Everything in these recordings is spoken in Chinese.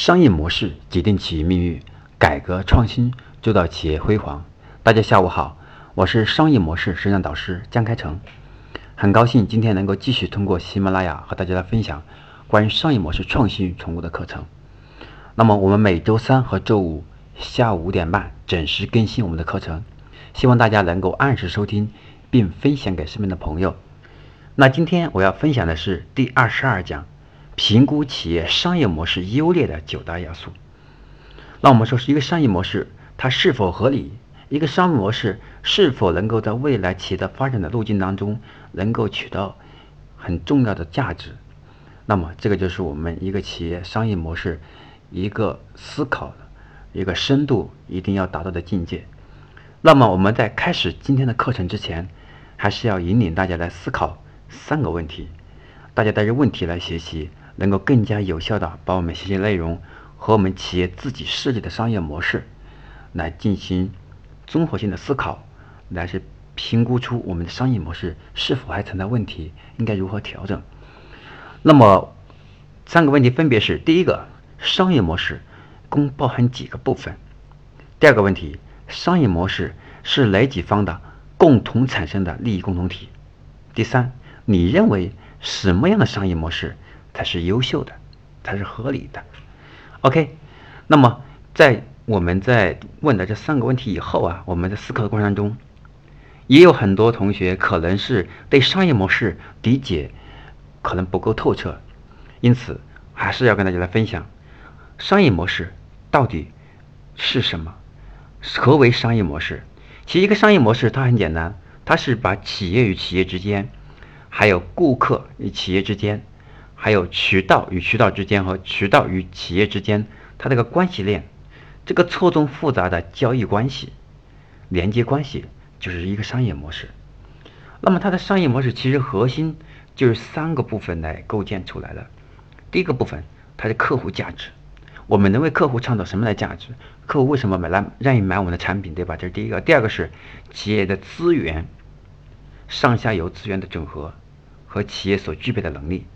商业模式决定企业命运，改革创新做到企业辉煌。大家下午好，我是商业模式实战导师江开成，很高兴今天能够继续通过喜马拉雅和大家来分享关于商业模式创新与宠物的课程。那么我们每周三和周五下午五点半准时更新我们的课程，希望大家能够按时收听并分享给身边的朋友。那今天我要分享的是第二十二讲。评估企业商业模式优劣的九大要素。那我们说是一个商业模式，它是否合理？一个商业模式是否能够在未来企业的发展的路径当中能够取到很重要的价值？那么这个就是我们一个企业商业模式一个思考一个深度一定要达到的境界。那么我们在开始今天的课程之前，还是要引领大家来思考三个问题，大家带着问题来学习。能够更加有效的把我们学习内容和我们企业自己设计的商业模式来进行综合性的思考，来去评估出我们的商业模式是否还存在问题，应该如何调整。那么三个问题分别是：第一个，商业模式共包含几个部分？第二个问题，商业模式是哪几方的共同产生的利益共同体？第三，你认为什么样的商业模式？才是优秀的，才是合理的。OK，那么在我们在问的这三个问题以后啊，我们在思考的过程中，也有很多同学可能是对商业模式理解可能不够透彻，因此还是要跟大家来分享商业模式到底是什么？何为商业模式？其实一个商业模式它很简单，它是把企业与企业之间，还有顾客与企业之间。还有渠道与渠道之间和渠道与企业之间，它这个关系链，这个错综复杂的交易关系、连接关系，就是一个商业模式。那么它的商业模式其实核心就是三个部分来构建出来的。第一个部分，它的客户价值，我们能为客户创造什么样的价值？客户为什么买来愿意买我们的产品，对吧？这是第一个。第二个是企业的资源，上下游资源的整合和企业所具备的能力。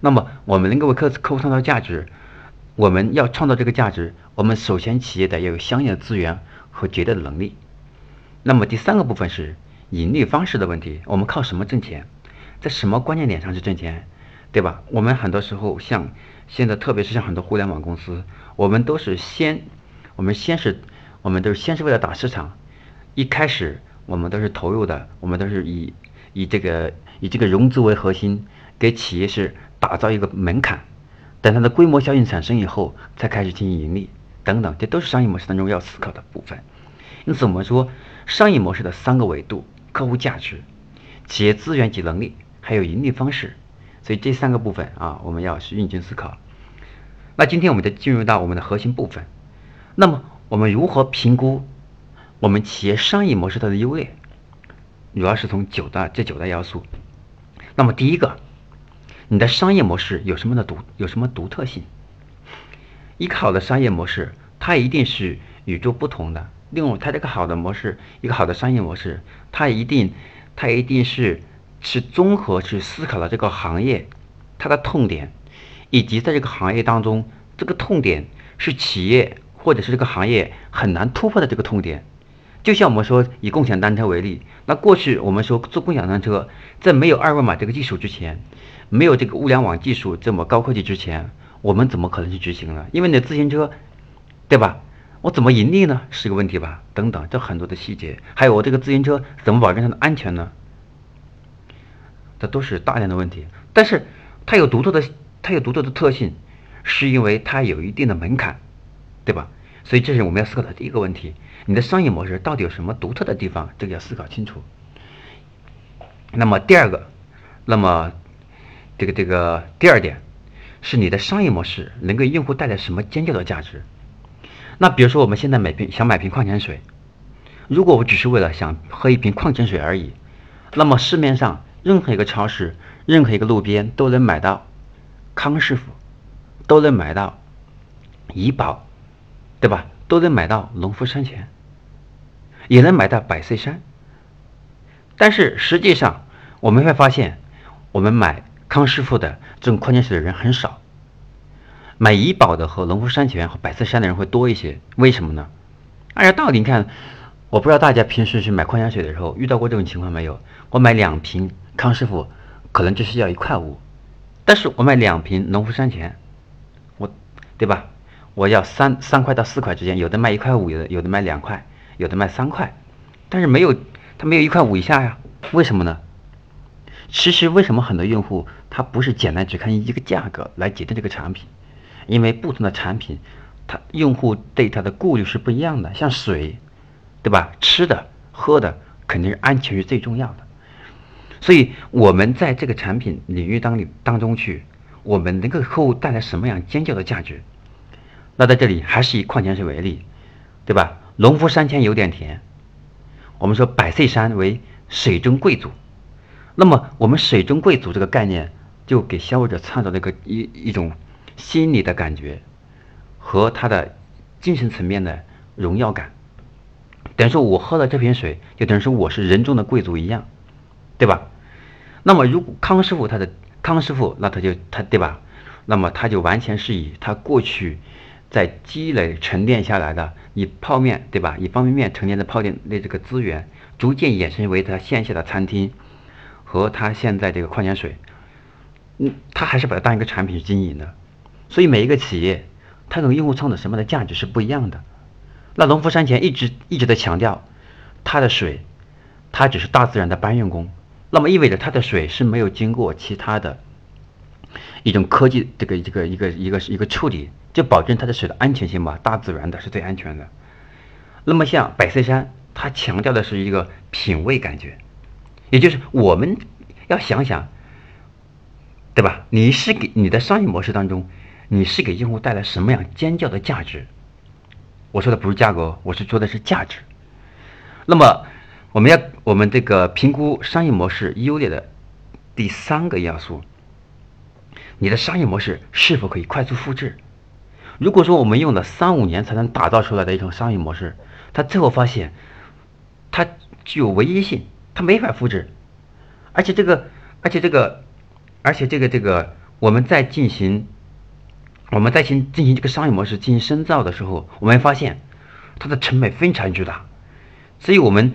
那么，我们能够为客客户创造价值，我们要创造这个价值，我们首先企业得要有相应的资源和绝对的能力。那么第三个部分是盈利方式的问题，我们靠什么挣钱，在什么关键点上去挣钱，对吧？我们很多时候像现在，特别是像很多互联网公司，我们都是先，我们先是，我们都是先是为了打市场，一开始我们都是投入的，我们都是以以这个以这个融资为核心，给企业是。打造一个门槛，等它的规模效应产生以后，才开始进行盈利等等，这都是商业模式当中要思考的部分。因此，我们说商业模式的三个维度：客户价值、企业资源及能力，还有盈利方式。所以这三个部分啊，我们要去认真思考。那今天我们就进入到我们的核心部分。那么，我们如何评估我们企业商业模式它的优劣？主要是从九大这九大要素。那么，第一个。你的商业模式有什么的独有什么独特性？一个好的商业模式，它一定是与众不同的。另外，它这个好的模式，一个好的商业模式，它一定，它一定是是综合去思考了这个行业它的痛点，以及在这个行业当中，这个痛点是企业或者是这个行业很难突破的这个痛点。就像我们说以共享单车为例，那过去我们说做共享单车，在没有二维码这个技术之前。没有这个物联网技术这么高科技之前，我们怎么可能去执行呢？因为你的自行车，对吧？我怎么盈利呢？是个问题吧？等等，这很多的细节，还有我这个自行车怎么保证它的安全呢？这都是大量的问题。但是它有独特的，它有独特的特性，是因为它有一定的门槛，对吧？所以这是我们要思考的第一个问题：你的商业模式到底有什么独特的地方？这个要思考清楚。那么第二个，那么。这个这个第二点，是你的商业模式能给用户带来什么尖叫的价值？那比如说我们现在买瓶想买瓶矿泉水，如果我只是为了想喝一瓶矿泉水而已，那么市面上任何一个超市、任何一个路边都能买到康师傅，都能买到怡宝，对吧？都能买到农夫山泉，也能买到百岁山。但是实际上我们会发现，我们买。康师傅的这种矿泉水的人很少，买怡宝的和农夫山泉和百岁山的人会多一些，为什么呢？按照道理，你看，我不知道大家平时去买矿泉水的时候遇到过这种情况没有？我买两瓶康师傅，可能只需要一块五，但是我买两瓶农夫山泉，我，对吧？我要三三块到四块之间，有的卖一块五，有的有的卖两块，有的卖三块，但是没有，它没有一块五以下呀？为什么呢？其实为什么很多用户他不是简单只看一个价格来决定这个产品？因为不同的产品，他用户对它的顾虑是不一样的。像水，对吧？吃的、喝的，肯定是安全是最重要的。所以，我们在这个产品领域当里当中去，我们能给客户带来什么样尖叫的价值？那在这里还是以矿泉水为例，对吧？农夫山泉有点甜，我们说百岁山为水中贵族。那么，我们水中贵族这个概念，就给消费者创造了一个一一种心理的感觉和他的精神层面的荣耀感。等于说我喝了这瓶水，就等于说我是人中的贵族一样，对吧？那么，如果康师傅他的康师傅，那他就他对吧？那么他就完全是以他过去在积累沉淀下来的以泡面对吧？以方便面沉淀的泡面的这个资源，逐渐衍生为他线下的餐厅。和他现在这个矿泉水，嗯，他还是把它当一个产品去经营的，所以每一个企业，它给用户创造什么的价值是不一样的。那农夫山泉一直一直在强调，它的水，它只是大自然的搬运工，那么意味着它的水是没有经过其他的一种科技这个这个一个一个一个处理，就保证它的水的安全性吧，大自然的是最安全的。那么像百岁山，它强调的是一个品味感觉。也就是我们要想想，对吧？你是给你的商业模式当中，你是给用户带来什么样尖叫的价值？我说的不是价格，我是说的是价值。那么，我们要我们这个评估商业模式优劣的第三个要素，你的商业模式是否可以快速复制？如果说我们用了三五年才能打造出来的一种商业模式，它最后发现它具有唯一性。它没法复制，而且这个，而且这个，而且这个这个，我们在进行，我们在进进行这个商业模式进行深造的时候，我们发现它的成本非常巨大，所以我们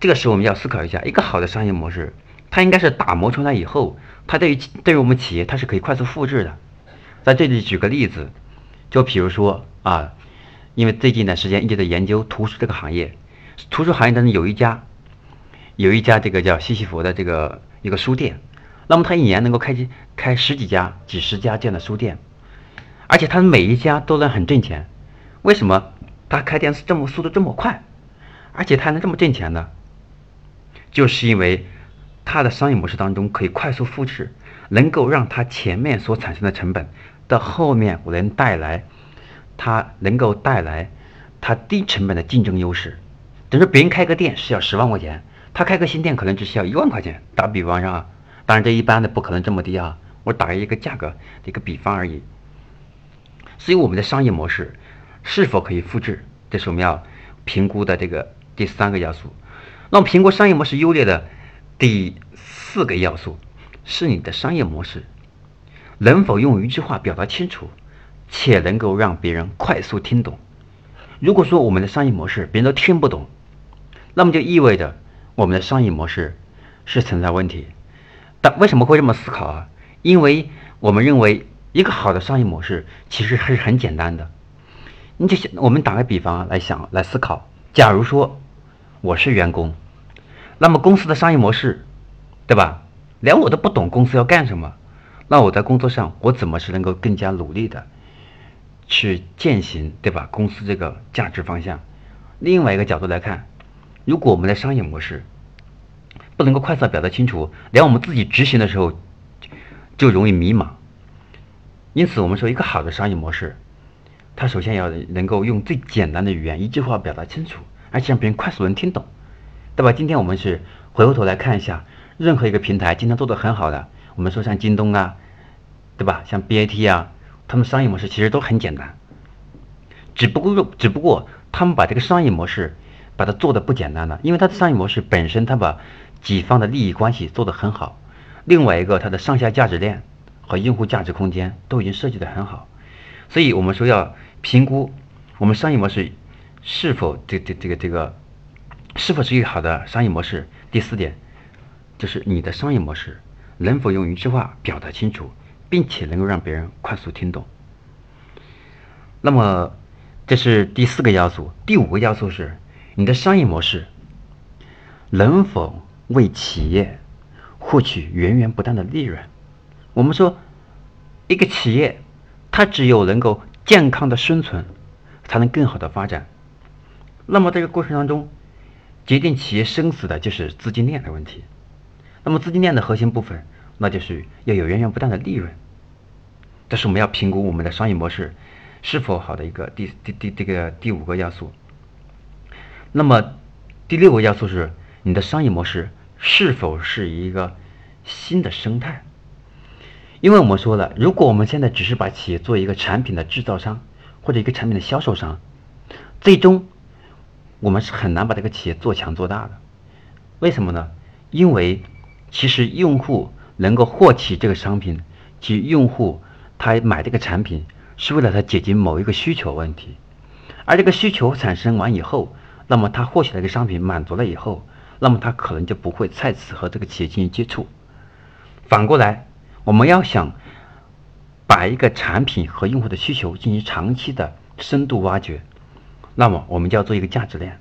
这个时候我们要思考一下，一个好的商业模式，它应该是打磨出来以后，它对于对于我们企业它是可以快速复制的。在这里举个例子，就比如说啊，因为最近一段时间一直在研究图书这个行业，图书行业当中有一家。有一家这个叫西西弗的这个一个书店，那么他一年能够开几开十几家、几十家这样的书店，而且他每一家都能很挣钱。为什么他开店是这么速度这么快，而且他能这么挣钱呢？就是因为他的商业模式当中可以快速复制，能够让他前面所产生的成本到后面我能带来，他能够带来他低成本的竞争优势。等于说别人开个店是要十万块钱。他开个新店可能只需要一万块钱，打比方上啊，当然这一般的不可能这么低啊，我打一个价格一个比方而已。所以我们的商业模式是否可以复制，这是我们要评估的这个第三个要素。那么评估商业模式优劣的第四个要素是你的商业模式能否用一句话表达清楚，且能够让别人快速听懂。如果说我们的商业模式别人都听不懂，那么就意味着。我们的商业模式是存在问题，但为什么会这么思考啊？因为我们认为一个好的商业模式其实还是很简单的。你就想，我们打个比方来想来思考，假如说我是员工，那么公司的商业模式，对吧？连我都不懂公司要干什么，那我在工作上我怎么是能够更加努力的去践行，对吧？公司这个价值方向。另外一个角度来看。如果我们的商业模式不能够快速表达清楚，连我们自己执行的时候就容易迷茫。因此，我们说一个好的商业模式，它首先要能够用最简单的语言一句话表达清楚，而且让别人快速能听懂，对吧？今天我们是回过头来看一下，任何一个平台经常做的很好的，我们说像京东啊，对吧？像 BAT 啊，他们商业模式其实都很简单，只不过只不过他们把这个商业模式。把它做的不简单了，因为它的商业模式本身，它把几方的利益关系做得很好。另外一个，它的上下价值链和用户价值空间都已经设计得很好。所以我们说要评估我们商业模式是否这这这个这个是否是一个好的商业模式。第四点就是你的商业模式能否用一句话表达清楚，并且能够让别人快速听懂。那么这是第四个要素。第五个要素是你的商业模式能否为企业获取源源不断的利润。我们说一个企业。它只有能够健康的生存，才能更好的发展。那么这个过程当中，决定企业生死的就是资金链的问题。那么资金链的核心部分，那就是要有源源不断的利润。这是我们要评估我们的商业模式是否好的一个第第第这个第五个要素。那么第六个要素是你的商业模式是否是一个新的生态。因为我们说了，如果我们现在只是把企业做一个产品的制造商或者一个产品的销售商，最终我们是很难把这个企业做强做大的。为什么呢？因为其实用户能够获取这个商品，及用户他买这个产品是为了他解决某一个需求问题，而这个需求产生完以后，那么他获取了一个商品满足了以后，那么他可能就不会再次和这个企业进行接触。反过来。我们要想把一个产品和用户的需求进行长期的深度挖掘，那么我们就要做一个价值链，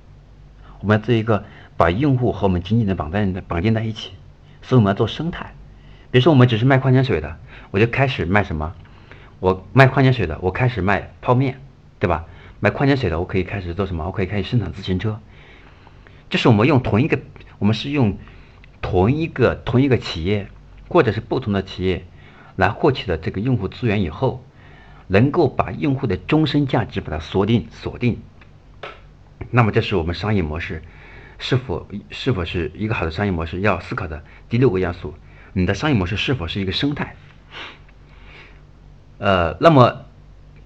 我们要做一个把用户和我们紧紧的绑在绑定在一起，所以我们要做生态。比如说，我们只是卖矿泉水的，我就开始卖什么？我卖矿泉水的，我开始卖泡面，对吧？卖矿泉水的，我可以开始做什么？我可以开始生产自行车。这是我们用同一个，我们是用同一个同一个企业。或者是不同的企业来获取的这个用户资源以后，能够把用户的终身价值把它锁定锁定，那么这是我们商业模式是否是否是一个好的商业模式要思考的第六个要素。你的商业模式是否是一个生态？呃，那么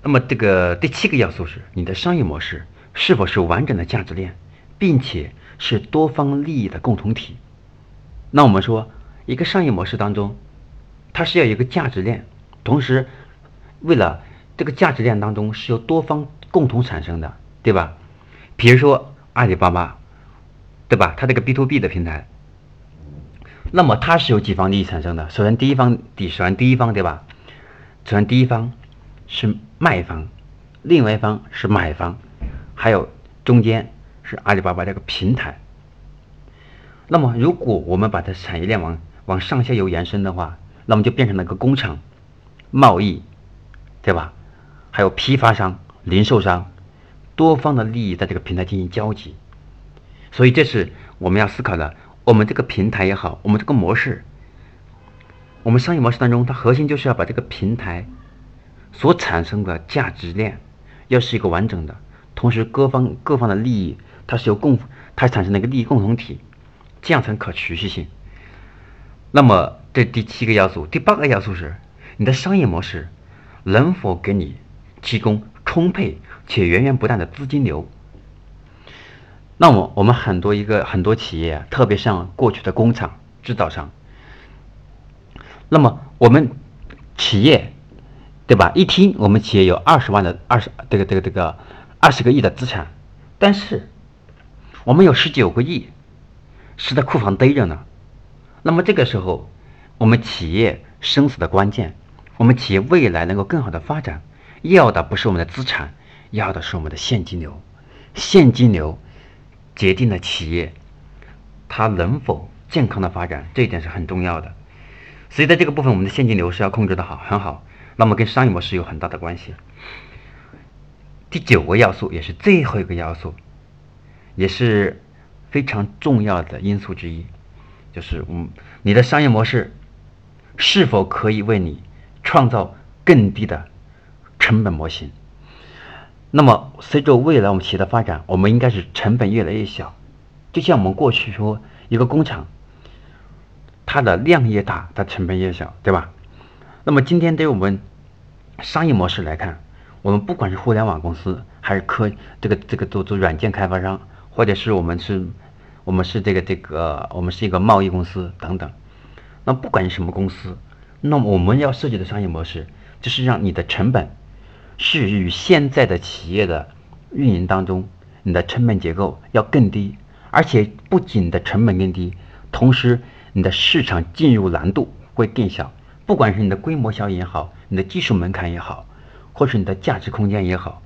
那么这个第七个要素是你的商业模式是否是完整的价值链，并且是多方利益的共同体？那我们说。一个商业模式当中，它是要有一个价值链，同时，为了这个价值链当中是由多方共同产生的，对吧？比如说阿里巴巴，对吧？它这个 B to B 的平台，那么它是由几方利益产生的？首先第一方，首先第一方，对吧？首先第一方是卖方，另外一方是买方，还有中间是阿里巴巴这个平台。那么如果我们把它产业链往往上下游延伸的话，那么就变成了个工厂、贸易，对吧？还有批发商、零售商，多方的利益在这个平台进行交集。所以这是我们要思考的。我们这个平台也好，我们这个模式，我们商业模式当中，它核心就是要把这个平台所产生的价值链要是一个完整的，同时各方各方的利益它是由共它产生了一个利益共同体，这样才可持续性。那么，这第七个要素，第八个要素是你的商业模式能否给你提供充沛且源源不断的资金流？那么，我们很多一个很多企业，特别像过去的工厂制造商，那么我们企业对吧？一听我们企业有二十万的二十这个这个这个二十个亿的资产，但是我们有十九个亿是在库房堆着呢。那么这个时候，我们企业生死的关键，我们企业未来能够更好的发展，要的不是我们的资产，要的是我们的现金流。现金流决定了企业它能否健康的发展，这一点是很重要的。所以在这个部分，我们的现金流是要控制的好，很好。那么跟商业模式有很大的关系。第九个要素也是最后一个要素，也是非常重要的因素之一。就是嗯，你的商业模式是否可以为你创造更低的成本模型？那么，随着未来我们企业的发展，我们应该是成本越来越小。就像我们过去说，一个工厂，它的量越大，它成本越小，对吧？那么今天对于我们商业模式来看，我们不管是互联网公司，还是科这个这个做做软件开发商，或者是我们是。我们是这个这个，我们是一个贸易公司等等。那不管是什么公司，那么我们要设计的商业模式，就是让你的成本是与现在的企业的运营当中，你的成本结构要更低，而且不仅的成本更低，同时你的市场进入难度会更小。不管是你的规模效应也好，你的技术门槛也好，或是你的价值空间也好，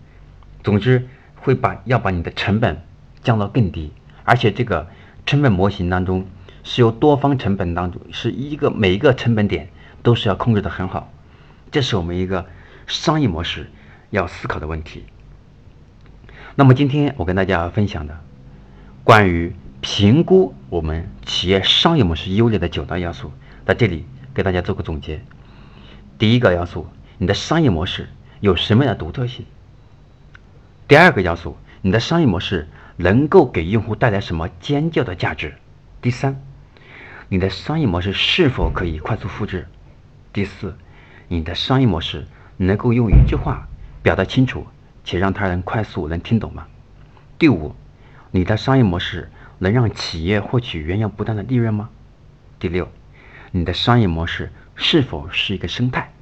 总之会把要把你的成本降到更低，而且这个成本模型当中是由多方成本当中是一个每一个成本点都是要控制的很好，这是我们一个商业模式要思考的问题。那么今天我跟大家分享的关于评估我们企业商业模式优劣的九大要素，在这里。给大家做个总结。第一个要素，你的商业模式有什么样的独特性？第二个要素，你的商业模式能够给用户带来什么尖叫的价值？第三，你的商业模式是否可以快速复制？第四，你的商业模式能够用一句话表达清楚且让他人快速能听懂吗？第五，你的商业模式能让企业获取源源不断的利润吗？第六。你的商业模式是否是一个生态？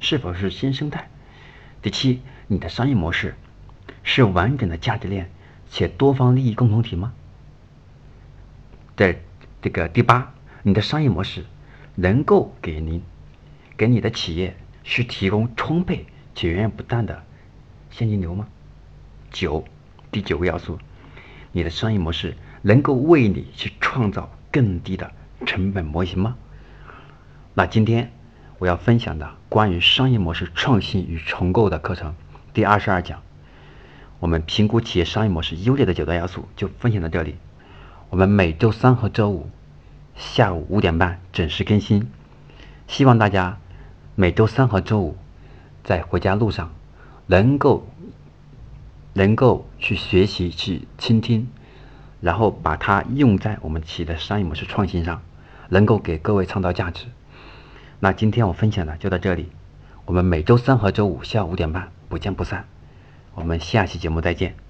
是否是新生态？第七，你的商业模式是完整的价值链且多方利益共同体吗？在这个第八，你的商业模式能够给您、给你的企业去提供充沛且源源不断的现金流吗？九，第九个要素，你的商业模式能够为你去创造更低的。成本模型吗？那今天我要分享的关于商业模式创新与重构的课程第二十二讲，我们评估企业商业模式优劣的九大要素就分享到这里。我们每周三和周五下午五点半准时更新，希望大家每周三和周五在回家路上能够能够去学习去倾听，然后把它用在我们企业的商业模式创新上。能够给各位创造价值。那今天我分享的就到这里，我们每周三和周五下午五点半不见不散。我们下期节目再见。